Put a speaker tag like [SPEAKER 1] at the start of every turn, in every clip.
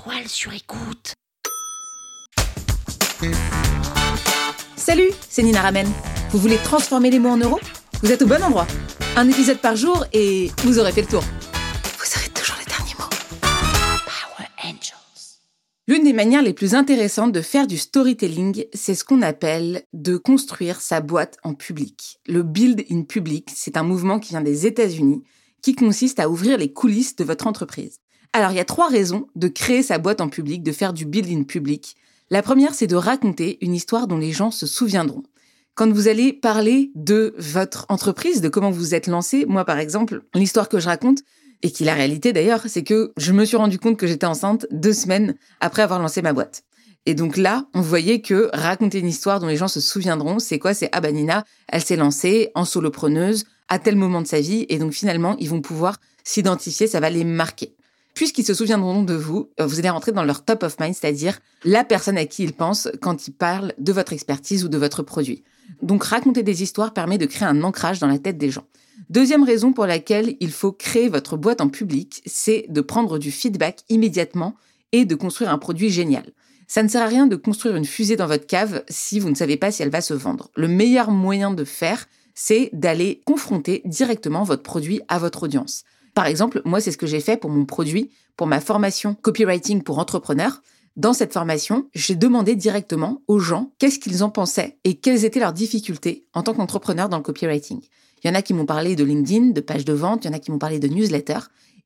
[SPEAKER 1] étoiles sur écoute.
[SPEAKER 2] Salut, c'est Nina Ramen. Vous voulez transformer les mots en euros? Vous êtes au bon endroit. Un épisode par jour et vous aurez fait le tour. Vous aurez toujours les derniers mots.
[SPEAKER 1] Power Angels.
[SPEAKER 2] L'une des manières les plus intéressantes de faire du storytelling, c'est ce qu'on appelle de construire sa boîte en public. Le build in public, c'est un mouvement qui vient des États-Unis qui consiste à ouvrir les coulisses de votre entreprise. Alors, il y a trois raisons de créer sa boîte en public, de faire du build in public. La première, c'est de raconter une histoire dont les gens se souviendront. Quand vous allez parler de votre entreprise, de comment vous êtes lancé, moi par exemple, l'histoire que je raconte, et qui est la réalité d'ailleurs, c'est que je me suis rendu compte que j'étais enceinte deux semaines après avoir lancé ma boîte. Et donc là, on voyait que raconter une histoire dont les gens se souviendront, c'est quoi? C'est ah bah Nina, elle s'est lancée en solopreneuse à tel moment de sa vie, et donc finalement, ils vont pouvoir s'identifier, ça va les marquer. Puisqu'ils se souviendront de vous, euh, vous allez rentrer dans leur top of mind, c'est-à-dire la personne à qui ils pensent quand ils parlent de votre expertise ou de votre produit. Donc raconter des histoires permet de créer un ancrage dans la tête des gens. Deuxième raison pour laquelle il faut créer votre boîte en public, c'est de prendre du feedback immédiatement et de construire un produit génial. Ça ne sert à rien de construire une fusée dans votre cave si vous ne savez pas si elle va se vendre. Le meilleur moyen de faire, c'est d'aller confronter directement votre produit à votre audience. Par exemple, moi, c'est ce que j'ai fait pour mon produit, pour ma formation copywriting pour entrepreneurs. Dans cette formation, j'ai demandé directement aux gens qu'est-ce qu'ils en pensaient et quelles étaient leurs difficultés en tant qu'entrepreneur dans le copywriting. Il y en a qui m'ont parlé de LinkedIn, de pages de vente, il y en a qui m'ont parlé de newsletter.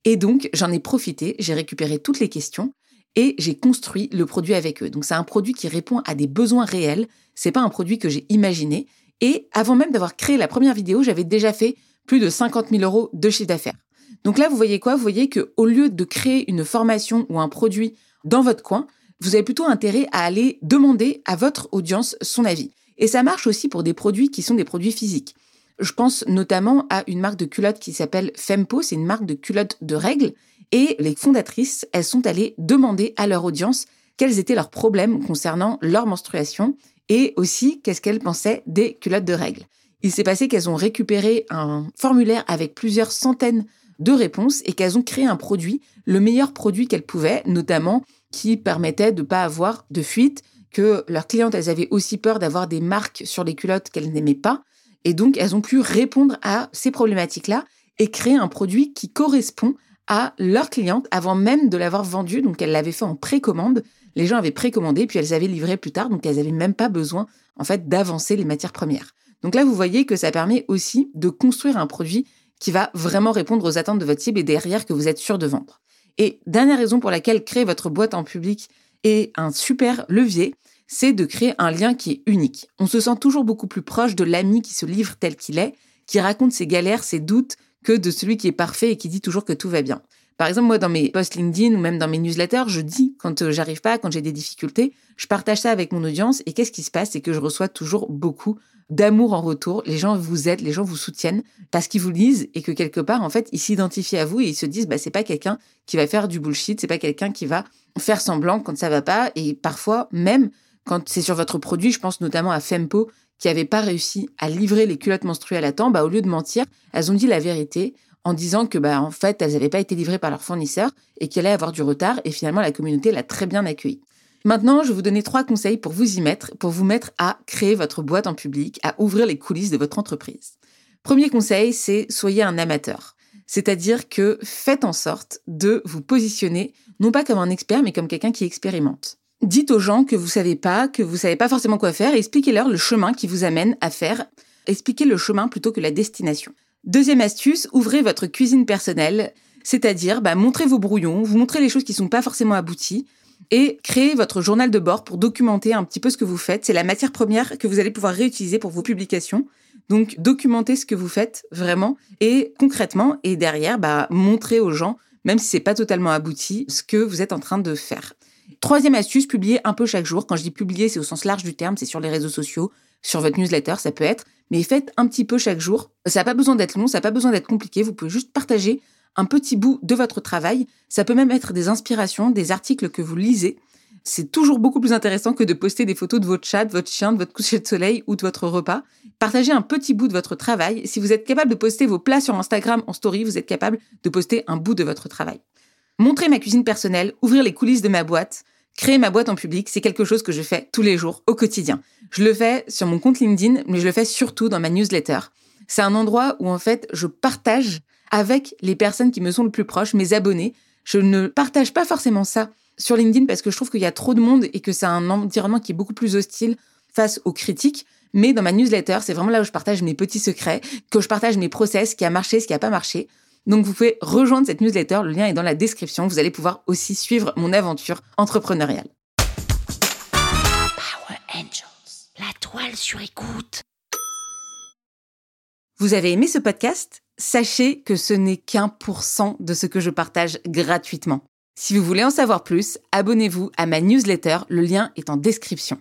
[SPEAKER 2] Et donc, j'en ai profité, j'ai récupéré toutes les questions et j'ai construit le produit avec eux. Donc, c'est un produit qui répond à des besoins réels. C'est pas un produit que j'ai imaginé. Et avant même d'avoir créé la première vidéo, j'avais déjà fait plus de 50 000 euros de chiffre d'affaires. Donc là, vous voyez quoi? Vous voyez que au lieu de créer une formation ou un produit dans votre coin, vous avez plutôt intérêt à aller demander à votre audience son avis. Et ça marche aussi pour des produits qui sont des produits physiques. Je pense notamment à une marque de culottes qui s'appelle Fempo, c'est une marque de culottes de règles. Et les fondatrices, elles sont allées demander à leur audience quels étaient leurs problèmes concernant leur menstruation et aussi qu'est-ce qu'elles pensaient des culottes de règles. Il s'est passé qu'elles ont récupéré un formulaire avec plusieurs centaines de réponses et qu'elles ont créé un produit, le meilleur produit qu'elles pouvaient, notamment qui permettait de ne pas avoir de fuite, que leurs clientes, elles avaient aussi peur d'avoir des marques sur les culottes qu'elles n'aimaient pas. Et donc, elles ont pu répondre à ces problématiques-là et créer un produit qui correspond à leurs clientes avant même de l'avoir vendu. Donc, elles l'avaient fait en précommande. Les gens avaient précommandé, puis elles avaient livré plus tard. Donc, elles n'avaient même pas besoin, en fait, d'avancer les matières premières. Donc là, vous voyez que ça permet aussi de construire un produit qui va vraiment répondre aux attentes de votre cible et derrière que vous êtes sûr de vendre. Et dernière raison pour laquelle créer votre boîte en public est un super levier, c'est de créer un lien qui est unique. On se sent toujours beaucoup plus proche de l'ami qui se livre tel qu'il est, qui raconte ses galères, ses doutes, que de celui qui est parfait et qui dit toujours que tout va bien. Par exemple, moi, dans mes posts LinkedIn ou même dans mes newsletters, je dis quand euh, j'arrive pas, quand j'ai des difficultés, je partage ça avec mon audience et qu'est-ce qui se passe? C'est que je reçois toujours beaucoup d'amour en retour. Les gens vous aident, les gens vous soutiennent parce qu'ils vous lisent et que quelque part, en fait, ils s'identifient à vous et ils se disent, bah, c'est pas quelqu'un qui va faire du bullshit, c'est pas quelqu'un qui va faire semblant quand ça va pas. Et parfois, même quand c'est sur votre produit, je pense notamment à Fempo qui avait pas réussi à livrer les culottes menstruelles à temps, bah, au lieu de mentir, elles ont dit la vérité en disant que, bah, en fait, elles n'avaient pas été livrées par leur fournisseur et qu'elle allait avoir du retard et finalement, la communauté l'a très bien accueilli. Maintenant, je vais vous donner trois conseils pour vous y mettre, pour vous mettre à créer votre boîte en public, à ouvrir les coulisses de votre entreprise. Premier conseil, c'est soyez un amateur. C'est-à-dire que faites en sorte de vous positionner non pas comme un expert, mais comme quelqu'un qui expérimente. Dites aux gens que vous savez pas, que vous savez pas forcément quoi faire, et expliquez-leur le chemin qui vous amène à faire. Expliquez le chemin plutôt que la destination. Deuxième astuce, ouvrez votre cuisine personnelle, c'est-à-dire bah, montrez vos brouillons, vous montrez les choses qui sont pas forcément abouties, et créez votre journal de bord pour documenter un petit peu ce que vous faites. C'est la matière première que vous allez pouvoir réutiliser pour vos publications. Donc, documentez ce que vous faites vraiment et concrètement, et derrière, bah, montrez aux gens, même si c'est pas totalement abouti, ce que vous êtes en train de faire. Troisième astuce, publiez un peu chaque jour. Quand je dis publier, c'est au sens large du terme, c'est sur les réseaux sociaux, sur votre newsletter, ça peut être, mais faites un petit peu chaque jour. Ça n'a pas besoin d'être long, ça n'a pas besoin d'être compliqué, vous pouvez juste partager un petit bout de votre travail. Ça peut même être des inspirations, des articles que vous lisez. C'est toujours beaucoup plus intéressant que de poster des photos de votre chat, de votre chien, de votre coucher de soleil ou de votre repas. Partagez un petit bout de votre travail. Si vous êtes capable de poster vos plats sur Instagram en story, vous êtes capable de poster un bout de votre travail. Montrer ma cuisine personnelle, ouvrir les coulisses de ma boîte, créer ma boîte en public, c'est quelque chose que je fais tous les jours, au quotidien. Je le fais sur mon compte LinkedIn, mais je le fais surtout dans ma newsletter. C'est un endroit où en fait je partage avec les personnes qui me sont le plus proches, mes abonnés. Je ne partage pas forcément ça sur LinkedIn parce que je trouve qu'il y a trop de monde et que c'est un environnement qui est beaucoup plus hostile face aux critiques. Mais dans ma newsletter, c'est vraiment là où je partage mes petits secrets, que je partage mes process, ce qui a marché, ce qui n'a pas marché. Donc vous pouvez rejoindre cette newsletter, le lien est dans la description. Vous allez pouvoir aussi suivre mon aventure entrepreneuriale.
[SPEAKER 1] Power Angels. La toile sur écoute.
[SPEAKER 2] Vous avez aimé ce podcast? Sachez que ce n'est qu'un pour cent de ce que je partage gratuitement. Si vous voulez en savoir plus, abonnez-vous à ma newsletter, le lien est en description.